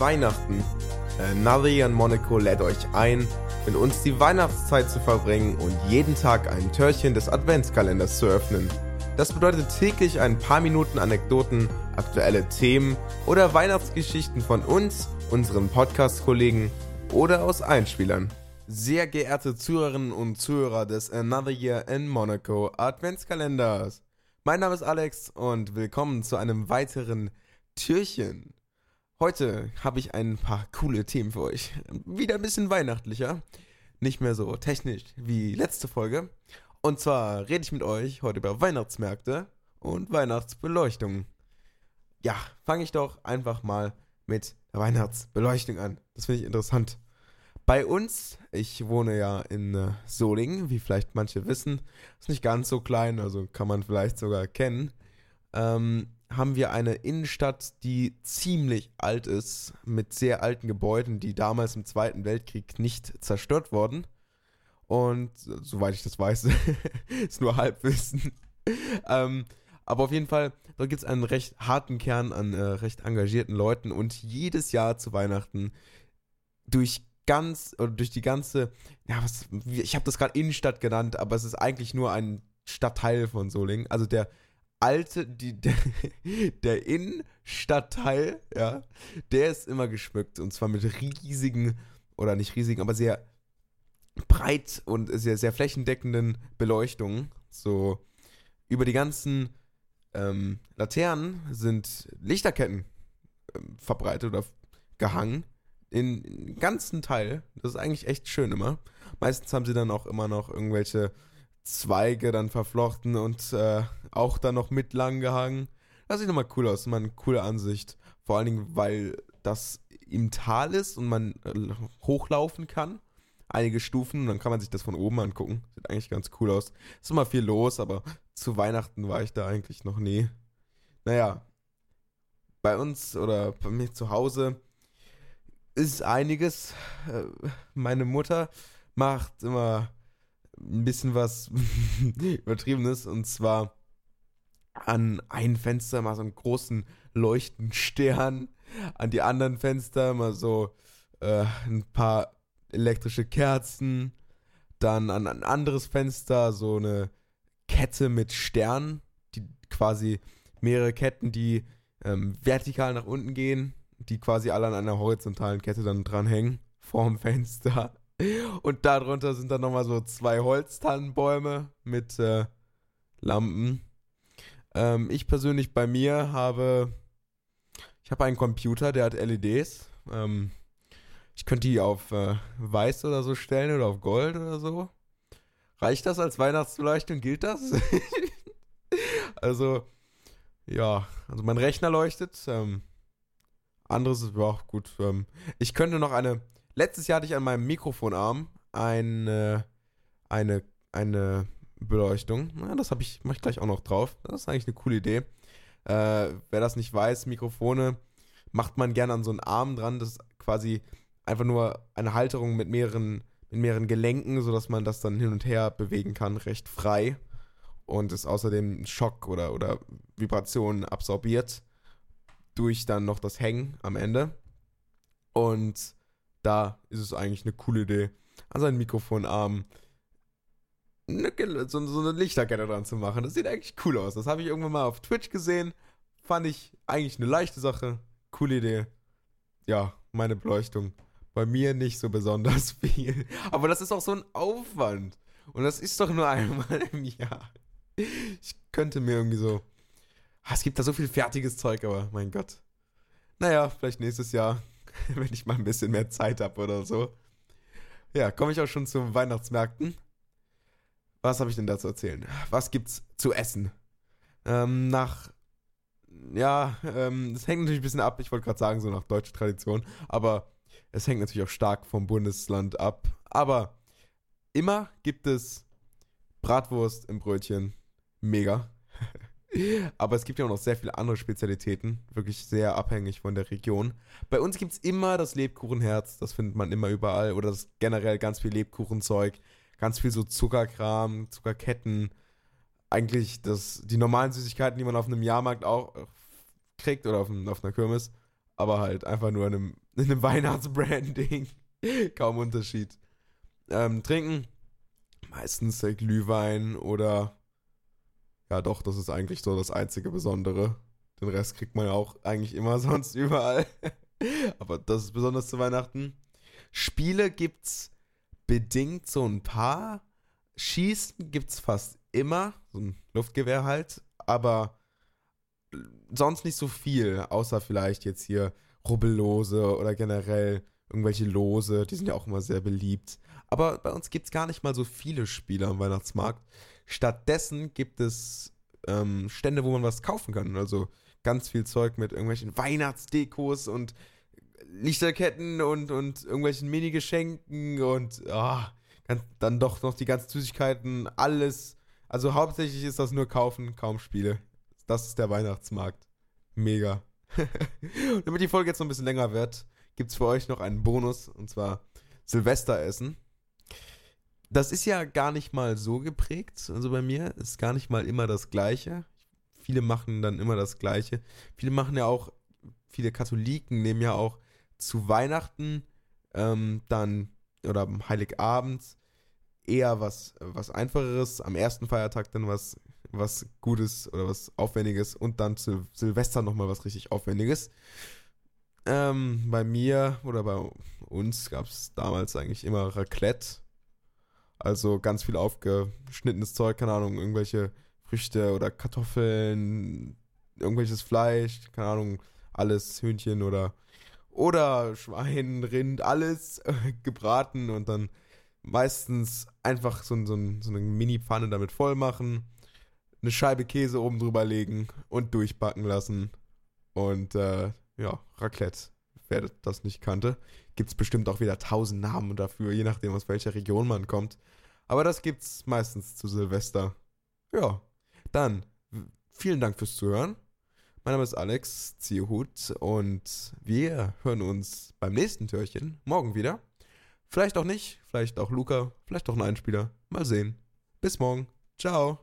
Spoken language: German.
Weihnachten. Äh, Nari in Monaco lädt euch ein, mit uns die Weihnachtszeit zu verbringen und jeden Tag ein Türchen des Adventskalenders zu öffnen. Das bedeutet täglich ein paar Minuten Anekdoten, aktuelle Themen oder Weihnachtsgeschichten von uns, unseren Podcast-Kollegen oder aus Einspielern. Sehr geehrte Zuhörerinnen und Zuhörer des Another Year in Monaco Adventskalenders. Mein Name ist Alex und willkommen zu einem weiteren Türchen. Heute habe ich ein paar coole Themen für euch. Wieder ein bisschen weihnachtlicher. Nicht mehr so technisch wie letzte Folge. Und zwar rede ich mit euch heute über Weihnachtsmärkte und Weihnachtsbeleuchtung. Ja, fange ich doch einfach mal mit der Weihnachtsbeleuchtung an. Das finde ich interessant. Bei uns, ich wohne ja in äh, Solingen, wie vielleicht manche wissen, ist nicht ganz so klein, also kann man vielleicht sogar kennen. Ähm, haben wir eine Innenstadt, die ziemlich alt ist, mit sehr alten Gebäuden, die damals im Zweiten Weltkrieg nicht zerstört wurden. Und soweit ich das weiß, ist nur Halbwissen. ähm, aber auf jeden Fall, da gibt es einen recht harten Kern an äh, recht engagierten Leuten und jedes Jahr zu Weihnachten durch ganz, oder durch die ganze, ja, was, ich habe das gerade Innenstadt genannt, aber es ist eigentlich nur ein Stadtteil von Solingen. Also der alte, die, der, der Innenstadtteil, ja, der ist immer geschmückt. Und zwar mit riesigen, oder nicht riesigen, aber sehr breit und sehr, sehr flächendeckenden Beleuchtungen. So über die ganzen ähm, Laternen sind Lichterketten ähm, verbreitet oder gehangen. In ganzen Teil. Das ist eigentlich echt schön immer. Meistens haben sie dann auch immer noch irgendwelche Zweige dann verflochten und äh, auch dann noch mit lang gehangen. Das sieht nochmal cool aus, immer eine coole Ansicht. Vor allen Dingen, weil das im Tal ist und man äh, hochlaufen kann. Einige Stufen und dann kann man sich das von oben angucken. Sieht eigentlich ganz cool aus. Ist immer viel los, aber zu Weihnachten war ich da eigentlich noch nie. Naja, bei uns oder bei mir zu Hause ist einiges. Äh, meine Mutter macht immer ein bisschen was Übertriebenes. Und zwar an ein Fenster mal so einen großen leuchtenden Stern, an die anderen Fenster mal so äh, ein paar elektrische Kerzen, dann an ein anderes Fenster so eine Kette mit Sternen, die quasi mehrere Ketten, die ähm, vertikal nach unten gehen, die quasi alle an einer horizontalen Kette dann dranhängen, vorm Fenster. Und darunter sind dann nochmal so zwei Holztannenbäume mit äh, Lampen. Ähm, ich persönlich bei mir habe, ich habe einen Computer, der hat LEDs. Ähm, ich könnte die auf äh, weiß oder so stellen oder auf Gold oder so. Reicht das als Weihnachtsbeleuchtung? Gilt das? also, ja, also mein Rechner leuchtet. Ähm, anderes ist auch gut. Ähm, ich könnte noch eine Letztes Jahr hatte ich an meinem Mikrofonarm eine, eine, eine Beleuchtung. Na, das habe ich, mache ich gleich auch noch drauf. Das ist eigentlich eine coole Idee. Äh, wer das nicht weiß, Mikrofone macht man gerne an so einen Arm dran. Das ist quasi einfach nur eine Halterung mit mehreren, mit mehreren Gelenken, sodass man das dann hin und her bewegen kann, recht frei. Und es außerdem Schock oder, oder Vibrationen absorbiert durch dann noch das Hängen am Ende. Und da ist es eigentlich eine coole Idee, an seinen Mikrofonarm eine, so, so eine Lichterkette dran zu machen. Das sieht eigentlich cool aus. Das habe ich irgendwann mal auf Twitch gesehen. Fand ich eigentlich eine leichte Sache. Coole Idee. Ja, meine Beleuchtung. Bei mir nicht so besonders viel. Aber das ist auch so ein Aufwand. Und das ist doch nur einmal im Jahr. Ich könnte mir irgendwie so. Ah, es gibt da so viel fertiges Zeug, aber mein Gott. Naja, vielleicht nächstes Jahr wenn ich mal ein bisschen mehr Zeit habe oder so. Ja, komme ich auch schon zu Weihnachtsmärkten. Was habe ich denn da zu erzählen? Was gibt's zu essen? Ähm, nach. Ja, ähm, das hängt natürlich ein bisschen ab. Ich wollte gerade sagen, so nach deutscher Tradition. Aber es hängt natürlich auch stark vom Bundesland ab. Aber immer gibt es Bratwurst im Brötchen. Mega. Aber es gibt ja auch noch sehr viele andere Spezialitäten, wirklich sehr abhängig von der Region. Bei uns gibt es immer das Lebkuchenherz, das findet man immer überall. Oder das generell ganz viel Lebkuchenzeug, ganz viel so Zuckerkram, Zuckerketten. Eigentlich das, die normalen Süßigkeiten, die man auf einem Jahrmarkt auch kriegt oder auf, auf einer Kirmes. aber halt einfach nur in einem, in einem Weihnachtsbranding. Kaum Unterschied. Ähm, trinken, meistens äh, Glühwein oder ja doch, das ist eigentlich so das einzige Besondere. Den Rest kriegt man ja auch eigentlich immer sonst überall. aber das ist besonders zu Weihnachten. Spiele gibt's bedingt so ein paar. Schießen gibt's fast immer, so ein Luftgewehr halt, aber sonst nicht so viel, außer vielleicht jetzt hier Rubbellose oder generell irgendwelche Lose, die sind ja auch immer sehr beliebt. Aber bei uns gibt es gar nicht mal so viele Spiele am Weihnachtsmarkt. Stattdessen gibt es ähm, Stände, wo man was kaufen kann. Also ganz viel Zeug mit irgendwelchen Weihnachtsdekos und Lichterketten und, und irgendwelchen Mini-Geschenken und oh, dann doch noch die ganzen Süßigkeiten, alles. Also hauptsächlich ist das nur kaufen, kaum Spiele. Das ist der Weihnachtsmarkt. Mega. Damit die Folge jetzt noch ein bisschen länger wird, gibt es für euch noch einen Bonus und zwar Silvesteressen. Das ist ja gar nicht mal so geprägt. Also bei mir ist gar nicht mal immer das Gleiche. Viele machen dann immer das Gleiche. Viele machen ja auch, viele Katholiken nehmen ja auch zu Weihnachten ähm, dann oder am Heiligabend eher was, was Einfacheres, am ersten Feiertag dann was was Gutes oder was Aufwendiges und dann zu Silvester nochmal was richtig Aufwendiges. Ähm, bei mir oder bei uns gab es damals eigentlich immer Raclette. Also ganz viel aufgeschnittenes Zeug, keine Ahnung, irgendwelche Früchte oder Kartoffeln, irgendwelches Fleisch, keine Ahnung, alles, Hühnchen oder, oder Schwein, Rind, alles gebraten und dann meistens einfach so, so, so eine Mini-Pfanne damit voll machen eine Scheibe Käse oben drüber legen und durchbacken lassen. Und äh, ja, Raclette. Wer das nicht kannte, gibt es bestimmt auch wieder tausend Namen dafür, je nachdem aus welcher Region man kommt. Aber das gibt's meistens zu Silvester. Ja, dann vielen Dank fürs Zuhören. Mein Name ist Alex Ziehhut und wir hören uns beim nächsten Türchen morgen wieder. Vielleicht auch nicht, vielleicht auch Luca, vielleicht auch ein Einspieler. Mal sehen. Bis morgen. Ciao.